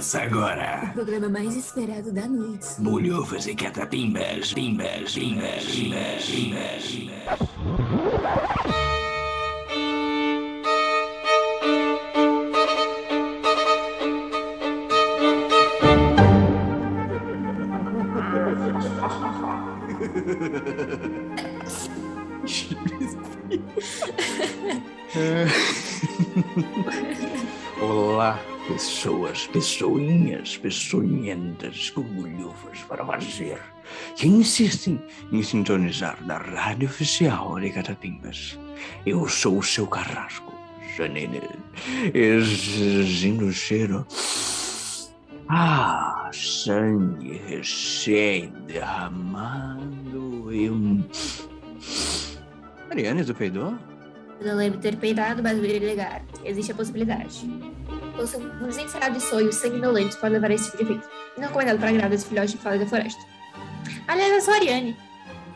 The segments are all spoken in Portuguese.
Começa agora. O programa mais esperado da noite. Bolhufas e catapimbas, pimbas, pimbas, pimbas, pimbas, pimbas. Olá, pessoas, pessoinhas, pessoinhentas com bolhufas para fazer que insistem em sintonizar da rádio oficial de Catapimbas. Eu sou o seu carrasco, Janine, exigindo o cheiro. Ah, sangue recém-derramado e um. Mariane, tu peidou? Eu não lembro de ter peidado, mas virei negar. Existe a possibilidade. Ouça um desenfreado de sonhos sanguinolentos pode levar a esse tipo de efeito. Não recomendado para grávidas e filhotes de fora da floresta. Aliás, eu sou a Ariane.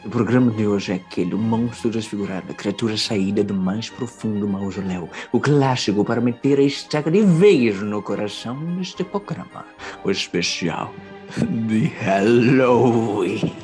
O programa de hoje é aquele, o monstro desfigurado, a criatura saída do mais profundo mausoléu. O clássico para meter a estaca de vez no coração deste programa. O especial de Halloween.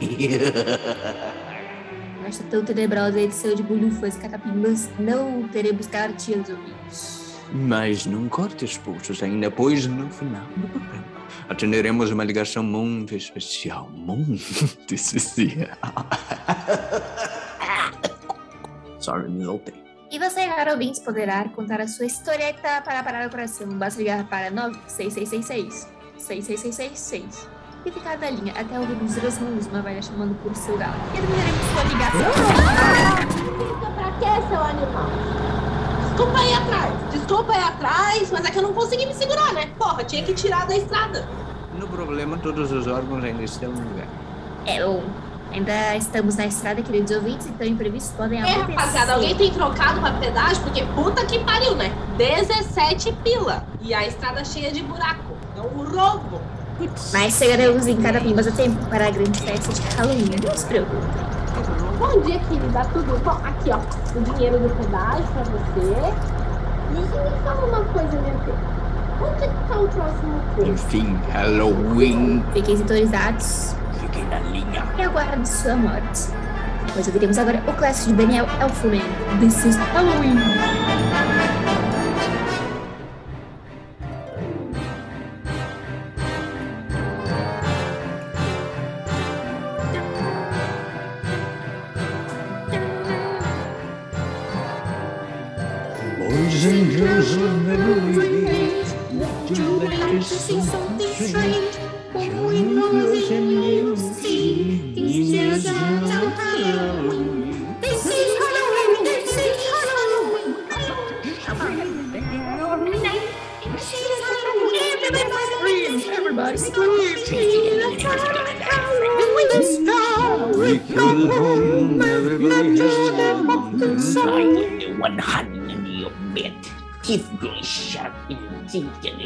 Nesta tão tenebrosa edição de bolhufas e catapimbas, não teremos cartinhas ouvidos. Mas não corte os pulsos ainda, pois no final do programa atenderemos uma ligação muito especial. Muito especial. Sorry, me soltei. E você, caro ouvintes, poderá contar a sua historieta para parar o coração. Basta ligar para 96666 66666 e ficar da linha até ouvirmos duas mundos uma velha chamando por seu galo. E atenderemos sua ligação. Fica pra quê, seu animal? Desculpa aí atrás, desculpa aí atrás, mas é que eu não consegui me segurar, né? Porra, tinha que tirar da estrada. No problema, todos os órgãos ainda estão no lugar. É, bom, ainda estamos na estrada, queridos ouvintes, então imprevistos podem É, acontecer. rapaziada, alguém tem trocado pra pedágio? Porque puta que pariu, né? 17 pila. E a estrada cheia de buraco. É um roubo. Putz. Mas chegaremos em Catapimbas a tempo para a grande festa de Halloween, não se preocupe. Bom dia, querida. Tudo bom? Aqui, ó. O dinheiro do pedágio pra você. E me fala uma coisa, minha filha. Onde é que tá o próximo curso? Enfim, Halloween. Fiquem sintonizados Fiquem na linha. e aguardem sua morte. Pois ouviremos agora o clássico de Daniel Elfman, This is Halloween. memories. remains. Won't you like to see something strange? What we know is in you see. These years are Halloween. This is Halloween. This is Halloween. This is Halloween. Everybody scream. Everybody scream. With is star. We come home. Everybody has a 100 in your bed. Teeth in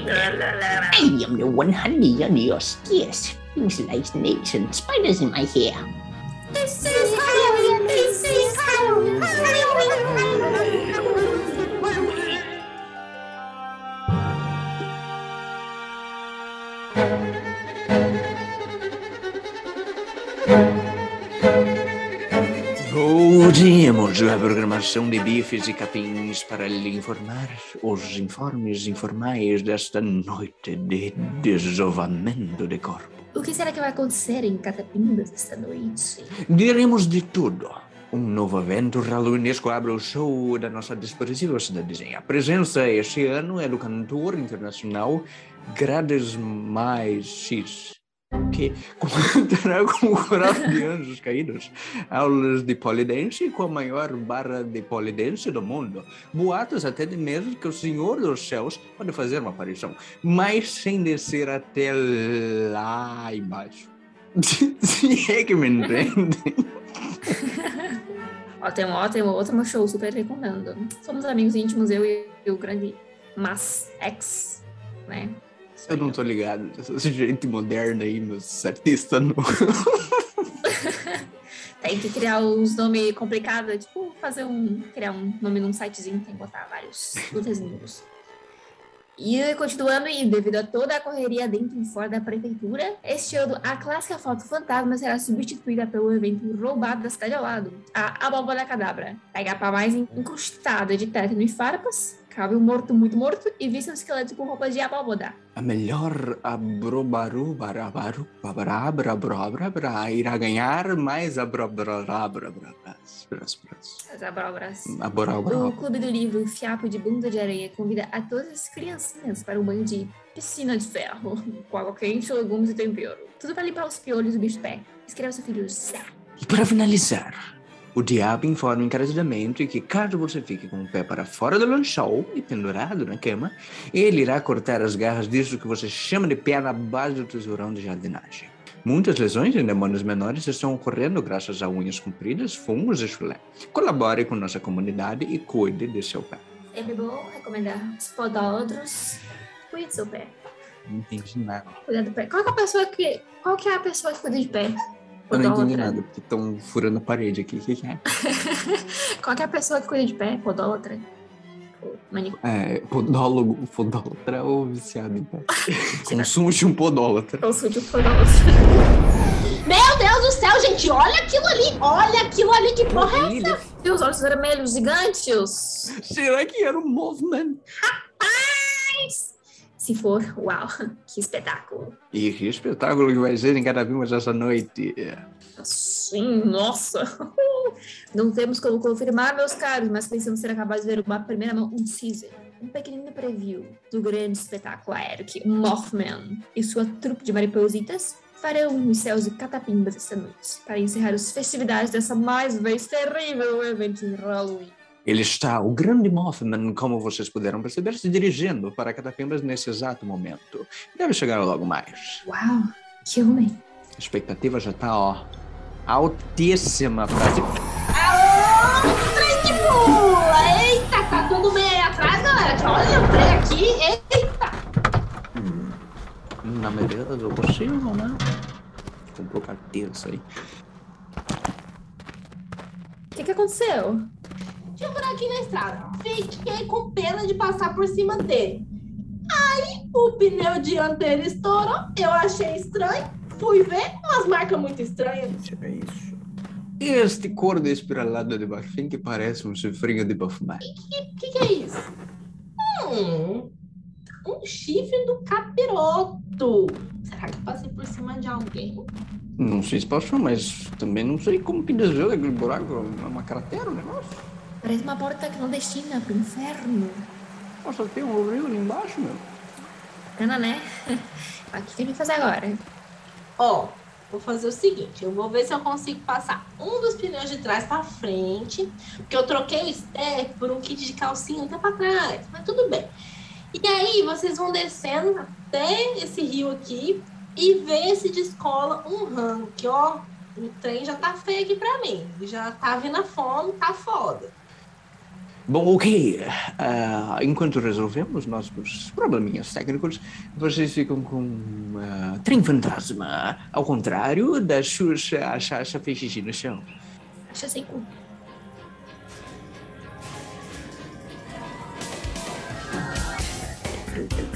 I am the one honey on your stairs. Things like snakes and spiders in my hair. This is Halloween, this is Halloween. Voltemos à programação de bifes e capins para lhe informar os informes informais desta noite de desovamento de corpo. O que será que vai acontecer em Catapimbas esta noite? Diremos de tudo. Um novo evento halloweenesco abre o show da nossa desprezível cidadezinha. A presença este ano é do cantor internacional Grades Mais X, que contará com o coral de anjos caídos, aulas de polidense com a maior barra de polidense do mundo. Boatos até de mesmo que o Senhor dos Céus pode fazer uma aparição, mas sem descer até lá embaixo. Se é que me entendem. Ótimo, ótimo, ótimo show, super recomendo. Somos amigos íntimos, eu e o grande Mas X, né? Eu não tô ligado. Esse gente moderno aí, meus artistas não. Tem que criar uns nomes complicados, tipo fazer um. criar um nome num sitezinho, tem que botar vários desenhos. E continuando, e devido a toda a correria dentro e fora da prefeitura, este ano a clássica foto fantasma será substituída pelo evento roubado da cidade ao lado, a Abóbora Cadabra. A capa mais incrustada de tétano e farpas, cabe um morto muito morto e vista um esqueleto com roupas de abóboda. A melhor abrobaru barabaru babarabrabra irá ganhar mais abrobrabrabras. As abóboras. O. Clube do Livro Fiapo de Bunda de Areia convida a todas as criancinhas para um banho de piscina de ferro, com água quente, legumes e tempero. Tudo para limpar os piolhos do bicho pé. Escreva seu filho Zé. E para finalizar, o diabo informa encarecidamente que caso você fique com o pé para fora do lençol e pendurado na cama, ele irá cortar as garras disso que você chama de pé na base do tesourão de jardinagem. Muitas lesões em demônios menores estão ocorrendo graças a unhas compridas, fungos e chulé. Colabore com nossa comunidade e cuide de seu pé. Sempre bom recomendar os podólatros. Cuide do seu pé. Não entendi nada. Cuidar do pé. Qual é a pessoa que. Qual que é a pessoa que cuida de pé? Eu não entendi nada, porque estão furando a parede aqui. O que, que é? Qual que a pessoa que cuida de pé? Podólatra? Ou Manicure. É, podólogo, podólatra ou viciado em pé? Consulte um podólatra. Consulte o podólatra. Meu Deus do céu, gente, olha aquilo ali, olha aquilo ali, que porra é essa? E os olhos vermelhos gigantes. Será que era um movimento? Se for, uau, que espetáculo. E que espetáculo que vai ser em cada vimos essa noite. Sim, nossa. Não temos como confirmar, meus caros, mas pensamos ser capazes de ver uma primeira mão, um teaser, um pequenino preview do grande espetáculo aéreo que Mothman e sua trupe de maripositas farão nos céus de Catapimbas esta noite, para encerrar as festividades dessa mais vez terrível evento de Halloween. Ele está, o grande Mothman, como vocês puderam perceber, se dirigindo para Catapimbas nesse exato momento. Deve chegar logo mais. Uau, que homem. A expectativa já está, ó, altíssima para Alô, trem que pula! Eita, tá tudo bem aí atrás, galera? Olha o trem aqui, eita! Na medida do possível, né? Comprou carteira isso aí. O que, que aconteceu? Tinha um buraquinho na estrada. Fiquei com pena de passar por cima dele. Aí o pneu dianteiro estourou, eu achei estranho, fui ver umas marcas muito estranhas. É isso. Este corno espiralado de baixinho que parece um chifrinho de Buffman. O que, que é isso? Hum, um chifre do capiroto. Será que passei por cima de alguém? Não sei se passou, mas também não sei como que desviou daquele buraco. É uma cratera o negócio. Parece uma porta clandestina pro inferno. Nossa, tem um rio ali embaixo, meu. Bacana, né? O que a gente vai fazer agora? Ó, vou fazer o seguinte, eu vou ver se eu consigo passar um dos pneus de trás pra frente, porque eu troquei o step por um kit de calcinha até pra trás, mas tudo bem. E aí vocês vão descendo até esse rio aqui e ver se descola um rango, que ó, o trem já tá feio aqui pra mim, já tá vindo a fome, tá foda. Bom, ok. Ah, enquanto resolvemos nossos probleminhas técnicos, vocês ficam com uh, trem fantasma. Ao contrário da Xuxa, a Xaxa fez xixi no chão. Acha assim cu. Pois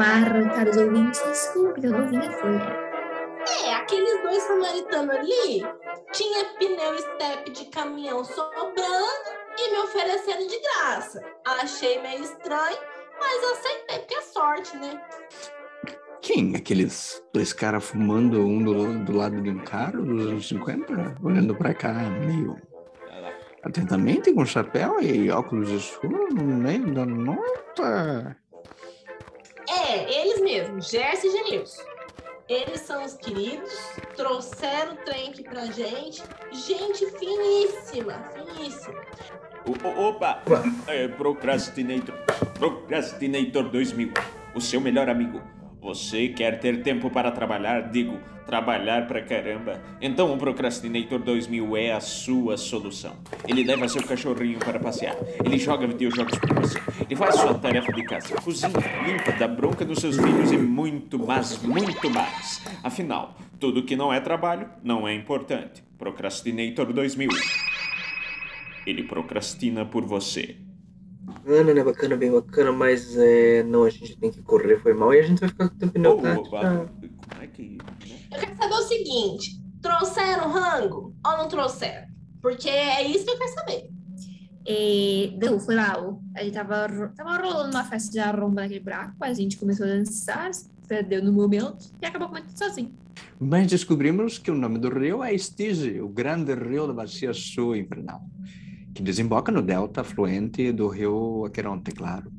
ar, caros ouvintes, com o pneu novinho e folha. É, aqueles dois samaritanos ali tinha pneu step de caminhão sobrando e me oferecendo de graça. Achei meio estranho, mas aceitei porque é sorte, né? Quem? Aqueles dois caras fumando um do, do lado de um carro dos anos 50? Olhando pra cá meio atentamente, com chapéu e óculos escuros no meio da nota. É, eles mesmos, Gerson e Genilson. Eles são os queridos, trouxeram o trem aqui pra gente. Gente finíssima, finíssima. O- o- opa! É, Procrastinator. Procrastinator 2000. O seu melhor amigo. Você quer ter tempo para trabalhar? Digo, trabalhar pra caramba. Então o Procrastinator 2000 é a sua solução. Ele leva seu cachorrinho para passear. Ele joga videojogos por você. Ele faz sua tarefa de casa. Cozinha, limpa, dá bronca nos seus filhos e muito mais, muito mais. Afinal, tudo que não é trabalho não é importante. Procrastinator 2000. Ele procrastina por você. Bacana, né? Bacana, bem bacana, mas é, não, a gente tem que correr, foi mal, e a gente vai ficar com o pneu Oh, tá, oh, tá- como é que. né? Eu quero saber o seguinte: trouxeram rango ou não trouxeram? Porque é isso que eu quero saber. E deu, foi lá. o- A gente tava, tava rolando uma festa de arromba naquele buraco, a gente começou a dançar, se perdeu no momento e acabou comendo sozinho. Mas descobrimos que o nome do rio é Estige, o grande rio da bacia sul infernal, que desemboca no delta afluente do rio Aqueronte, claro.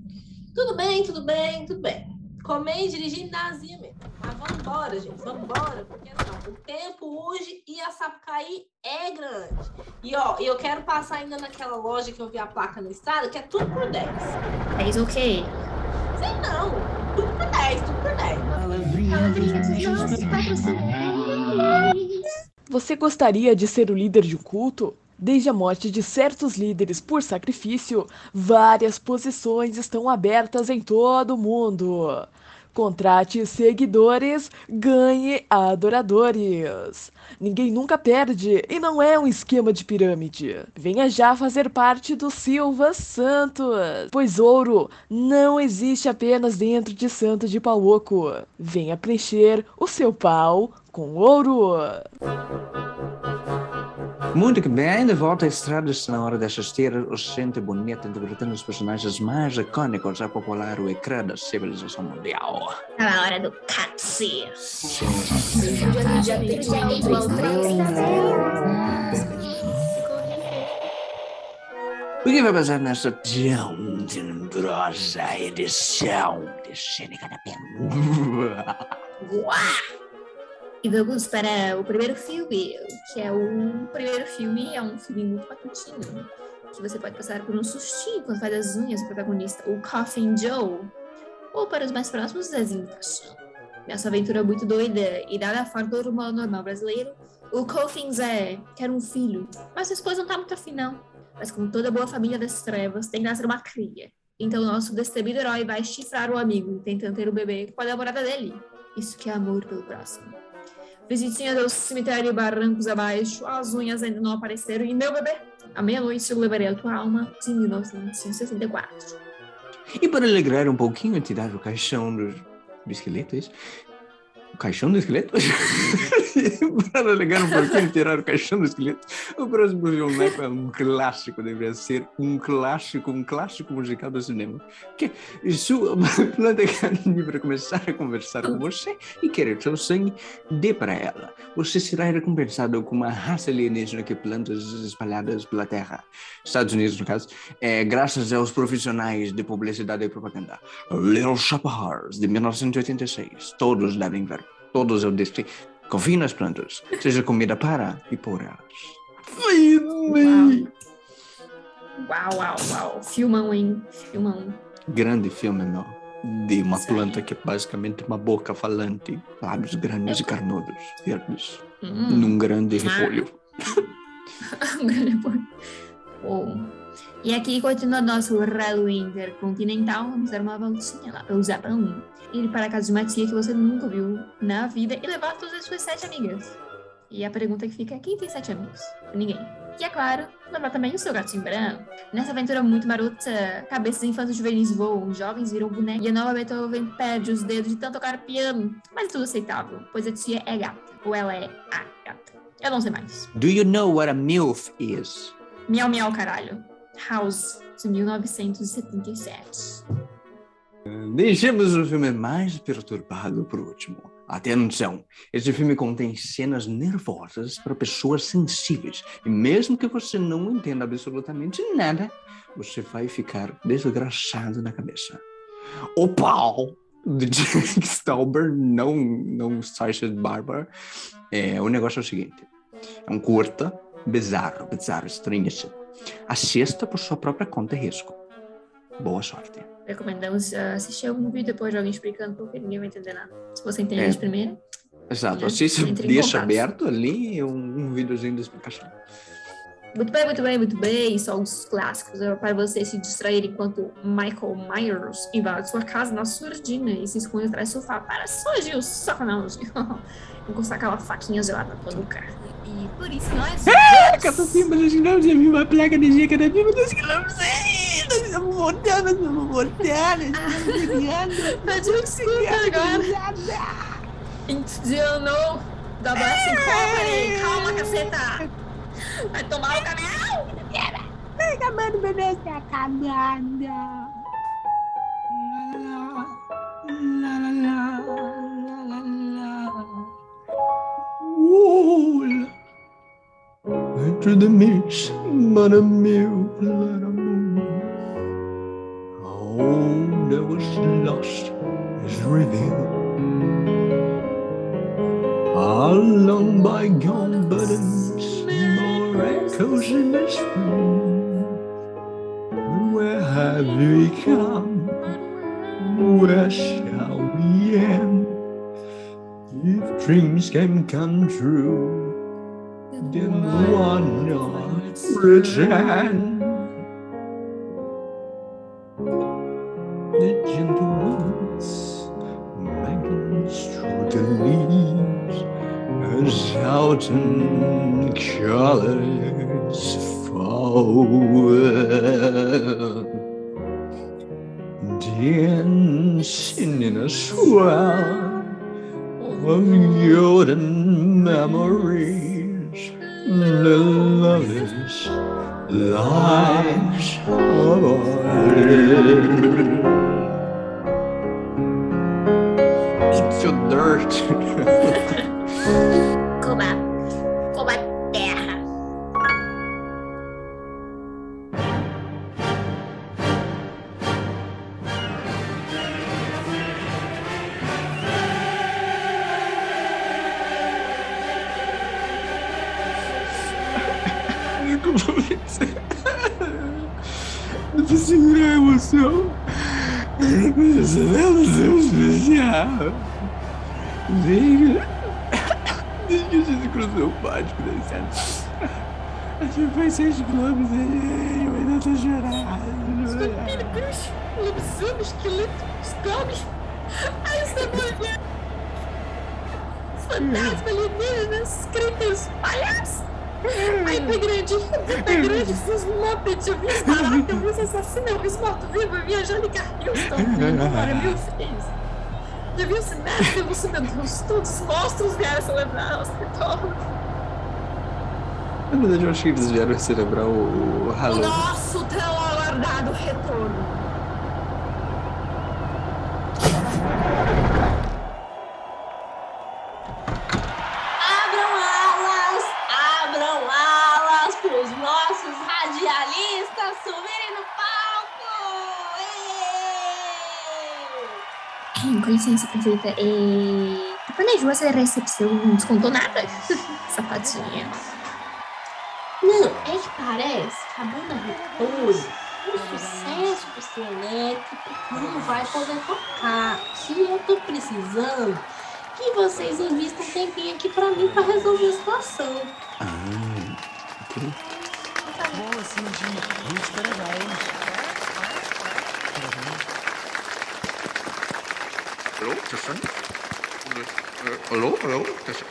Tudo bem, tudo bem, tudo bem. Comer e dirigir na azia mesmo. Mas vamos embora, gente, vamos embora, porque assim, o tempo hoje e a Sapucaí é grande. E ó, eu quero passar ainda naquela loja que eu vi a placa na estrada, que é tudo por 10. É isso ok. Sei não, tudo por 10, tudo por 10. Palavrinha dos nossos patrocinadores. Você gostaria de ser o líder de um culto? Desde a morte de certos líderes por sacrifício, várias posições estão abertas em todo o mundo. Contrate seguidores, ganhe adoradores. Ninguém nunca perde e não é um esquema de pirâmide. Venha já fazer parte do Silva Santos, pois ouro não existe apenas dentro de Santo de Pau Oco. Venha preencher o seu pau com ouro. Muito que bem, de volta à estrada está na hora de assistir o gente bonito interpretando os personagens mais icônicos a popular o ecrã da civilização mundial. Tá na hora do catsi. O que vai passar nessa tão tenebrosa edição de Cênica da Pen? E vamos para o primeiro filme, que é o primeiro filme, é um filme muito matutino, que você pode passar por um sustinho quando faz as unhas do protagonista, o Coffin Joe, ou para os mais próximos, Zezinho Caixão. Nessa aventura muito doida e dada a forma do normal, normal brasileiro, o Coffin Zé quer um filho, mas sua esposa não tá muito afim não. Mas como toda boa família das trevas, tem que nascer uma cria. Então o nosso destemido herói vai chifrar o amigo, tentando ter o bebê com a namorada dele. Isso que é amor pelo próximo. Visitinha do cemitério Barrancos abaixo, as unhas ainda não apareceram e meu bebê, à meia-noite eu levarei a tua alma de 1964. E para alegrar um pouquinho, tirar o caixão do, do esqueleto, é isso? O caixão do esqueleto? para alegrar um pouquinho, tirar o caixão do esqueleto. O próximo filme é um clássico, deveria ser um clássico, um clássico musical do cinema. Que sua planta carne para começar a conversar com você e querer seu sangue, dê para ela. Você será recompensado com uma raça alienígena que plantas espalhadas pela Terra. Estados Unidos, no caso, é, graças aos profissionais de publicidade e propaganda. Little Shop Horrors, de 1986. Todos devem ver. Todos eu disse. Confie nas plantas. Seja comida para e por elas. Filme! Uau, uau, uau. Filmão, hein? Filmão. Grande filme, meu. De uma aí. planta que é basicamente uma boca falante. Lábios grandes e carnudos, verdes. Hum. Num grande repolho. Um grande. Bom, E aqui continua nosso Halloween intercontinental. Vamos dar uma voltinha lá pelo Japão. Ir para a casa de uma tia que você nunca viu na vida e levar todas as suas sete amigas. E a pergunta que fica é: quem tem sete amigos? Ninguém. E é claro, levar também o seu gatinho branco. Nessa aventura muito marota, cabeças infantos juvenis voam, jovens viram boneco e a nova Beethoven perde os dedos de tanto tocar piano. Mas é tudo aceitável, pois a tia é gata. Ou ela é a gata. Eu não sei mais. Do you know what a MILF is? Miau, miau, caralho. House, de 1977. Deixemos o filme mais perturbado por último. Atenção! Esse filme contém cenas nervosas para pessoas sensíveis. E mesmo que você não entenda absolutamente nada, você vai ficar desgraçado na cabeça. O pau de Jake Stauber, não, não Sacha Barber. É, o negócio é o seguinte: é um curta, bizarro, bizarro, estranhíssimo. Assista por sua própria conta e risco. Boa sorte. Recomendamos ah, assistir algum vídeo depois de alguém explicando, porque ninguém vai entender nada. Se você entender É. primeiro, Exato, assista, deixa contato. aberto ali um, um videozinho de explicação. Muito bem, muito bem, muito bem. Só os clássicos é para você se distrair enquanto Michael Myers invade sua casa na surdina e se esconde atrás do sofá para surgir o sacanagem. Encostar aquela faquinha gelada na tua nuca. E por isso nós. Catapim, mas nós não temos uma placa de dia cada nós queremos ir, nós estamos voltando, nós estamos voltando, estamos ligando. Pediu desculpa agora. Indiano da Company. Calma, caceta. Tomar o canal! Acabando o bebê está cagando. Lá, lá, lá, lá, lá, lá. The mist, mother meu, let a moon. All that was lost is revealed. All long bygone burdens the spring. Where have we come? Where shall we end? If dreams can come true, then why not pretend? The gentle winds making through the leaves as autumn colors. Dancing in a swell of golden memories, the loveless lives of It's your dirt. Quilômetros e eu ainda tô chorando. Espíritos, lobisomem, esqueleto, escobos. Ai, essa mulher. Fantasma, alienígenas, cretas, palhaços. Ai, pé grande, pé grande, esses mopeds, eu vi os baracos, eu vi os assassinos, eu vi os mortos-vivos, eu vi a Angélica Houston, agora mil vezes. Já vi o sinestro, eu vi meu Deus, todos os monstros vieram celebrar o hospital. Na verdade, eu acho que eles vieram celebrar o, o O Halloween. nosso tão aguardado retorno. Abram alas, abram alas para os nossos radialistas subirem no palco! Êêê! Com licença, perfeita. É... Planejou essa recepção, não descontou nada? Safadinha. Não, é que parece que a banda Retorno, o sucesso do seu elétrico, não vai poder tocar. E eu tô precisando que vocês invistam um tempinho aqui pra mim pra resolver a situação. Ah, ok. Boa, Cindy. parabéns. Alô, Tessan? Alô, alô, Tessan?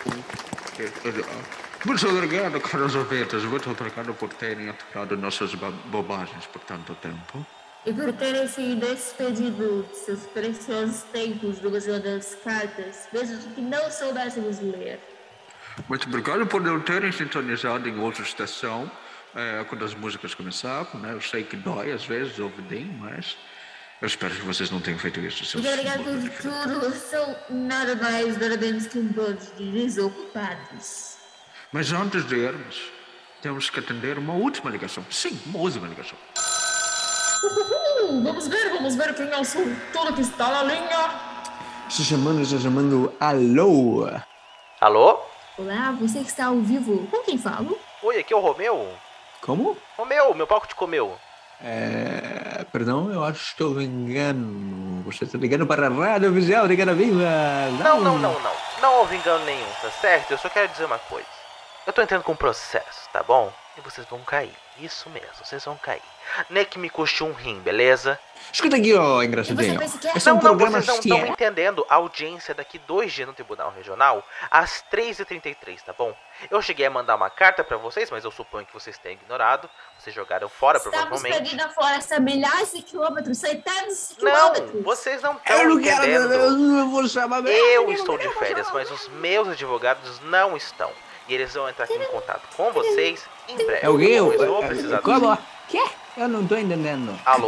Muito obrigado, caros ouvintes. Muito obrigado por terem atacado nossas ba- bobagens por tanto tempo. E por terem se despedido de seus preciosos tempos do Museu das Cartas, mesmo que não soubéssemos ler. Muito obrigado por não terem sintonizado em outra estação é, quando as músicas começavam, né? Eu sei que dói às vezes ouvidem, mas eu espero que vocês não tenham feito isso. seus Muito obrigado por tudo. São nada mais, nada menos que um bando de desocupados. Mas antes de irmos, temos que atender uma última ligação. Sim, uma última ligação. Uhul, vamos ver, vamos ver quem é o solteiro que está na linha. Se chamando, se chamando Alô. Alô? Olá, você que está ao vivo. Com quem falo? Oi, aqui é o Romeu. Como? Romeu, meu palco te comeu. É, perdão, eu acho que estou engano. Você está ligando para a Rádio Oficial de Viva. Não, não, não, não. Não houve engano nenhum, tá certo? Eu só quero dizer uma coisa. Eu tô entrando com um processo, tá bom? E vocês vão cair. Isso mesmo, vocês vão cair. Nem que me custe um rim, beleza? Escuta aqui, ó, engraçadinho. você pensa que é? Esse é um não, não, programa vocês não estão entendendo. A audiência daqui dois dias no Tribunal Regional, às 3h33, tá bom? Eu cheguei a mandar uma carta pra vocês, mas eu suponho que vocês tenham ignorado. Vocês jogaram fora, Estamos provavelmente. perdendo a floresta a milhares de quilômetros, centenas de Não, quilômetros. vocês não Eu estão não quero, entendendo. eu não vou chamar Eu estou de férias, mas os meus advogados não estão. E eles vão entrar aqui em contato com vocês em breve. É o quê? Eu Eu- eu- precisar do- Como? Quê? Eu não tô entendendo. Alô?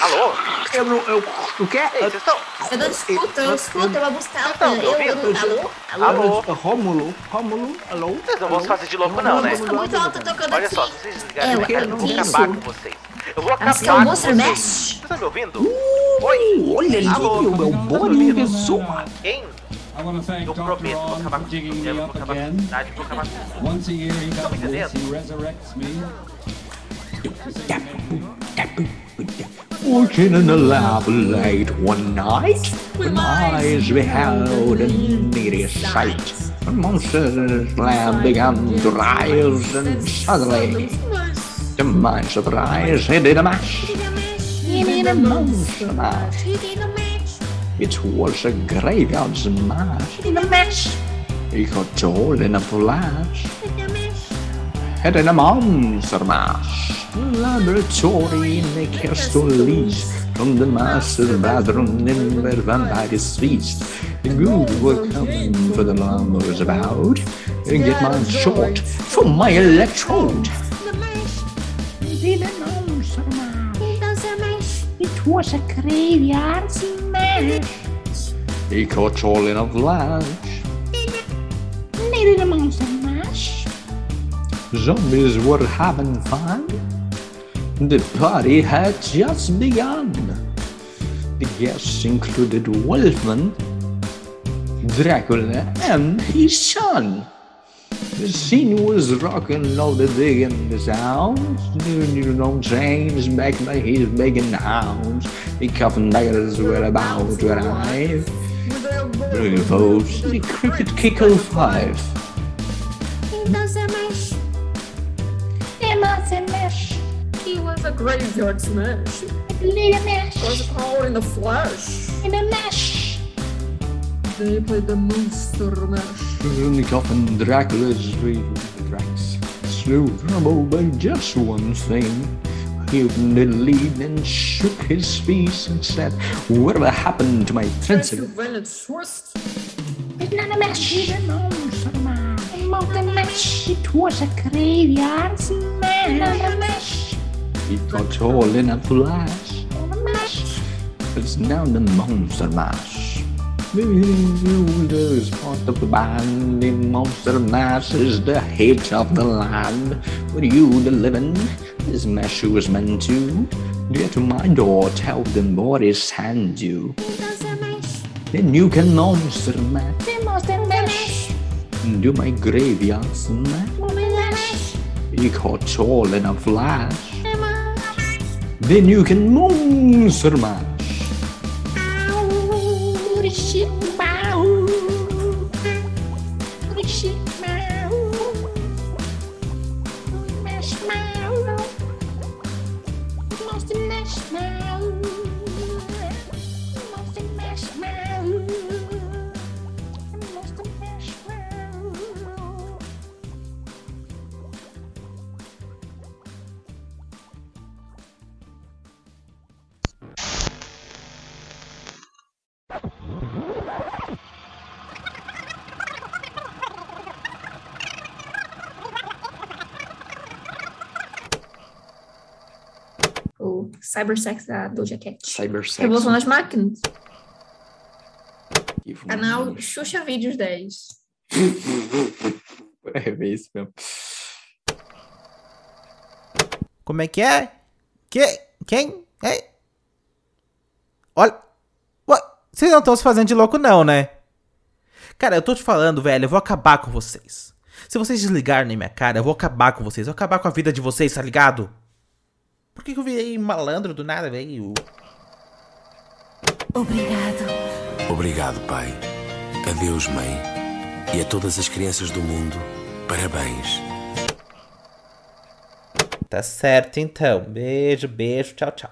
Alô? Eu não. Eu, o quê? Ei, vocês estão. Eu não escuto, eu escuto, eu vou buscar. Estão me eu, ouvindo? eu, alô? Alô? Alô? Rômulo, Rômulo, alô? Vocês não vão se fazer de louco, não, né? Música muito alta tocando Olha só, vocês desligarem É, essa cara, eu eu vou acabar isso. com vocês. Eu vou Acho que é acabar o com vocês. Vocês estão me ouvindo? Oi? Olha ali, meu bode em pessoa. Quem? I want to thank Eu Dr. prometo, vou On acabar for digging me up acabar com a again. cidade, vou acabar com tudo. Once a year he Estão me does this, he resurrects me. Walking in the lab late one night, when eyes beheld a needy sight. A monster's lab began to rise, and suddenly, to my surprise, he did a mash. He did a monster mash. It was a graveyard smash. In a mess. He got Joel in a flash. In a mess. Head in a monster mash. Laboratory in the castle leash. From the master bathroom in where vampires feast. The good will come for the murmurs about. And get my short for my electrode. In a monster mash was a graveyard smash. He caught all in a flash. Needed a monster mash. Zombies were having fun. The party had just begun. The guests included Wolfman, Dracula, and his son. The scene was rocking, all the day in the sounds. You don't change back by his begging hounds. He cuffin' daggers were about what I Blue folks, the cricket kick of five. He does a mash. Mash. Was a graveyard smash. Little. Was all in the flesh. In a mash. They played the monster mash. The coffin Dracula's Drax slew trouble by just one thing. He opened the lid and shook his face and said, Whatever happened to my Transylvania? Transylvanian twist. It's not a mash. A monster mash. A monster mash. It was a graveyard smash. Not a mash. He got all in a flash. Not a. It's now the monster mash. Is part of the band. The monster mash is the hit of the land. For you, the living, this mash was meant to. Get to my door, tell them what is hand you. Then you can monster mash. The monster mash. Do my graveyard smash. Mash. You caught all in a flash. Then you can monster mash shit. Cybersex da Doja Cat. Cybersex. Revolução das Máquinas. Canal. Xuxa Vídeos 10. É, é isso mesmo. Como é que é? Que? Quem? É? Olha. Ué, Vocês não estão se fazendo de louco, não, né? Cara, eu tô te falando, velho, eu vou acabar com vocês. Se vocês desligarem na minha cara, eu vou acabar com vocês. Eu vou acabar com a vida de vocês, tá ligado? Por que, que eu virei malandro do nada, velho? Obrigado. Obrigado, pai. Adeus, mãe. E a todas as crianças do mundo, parabéns. Tá certo, então. Beijo, beijo, tchau, tchau.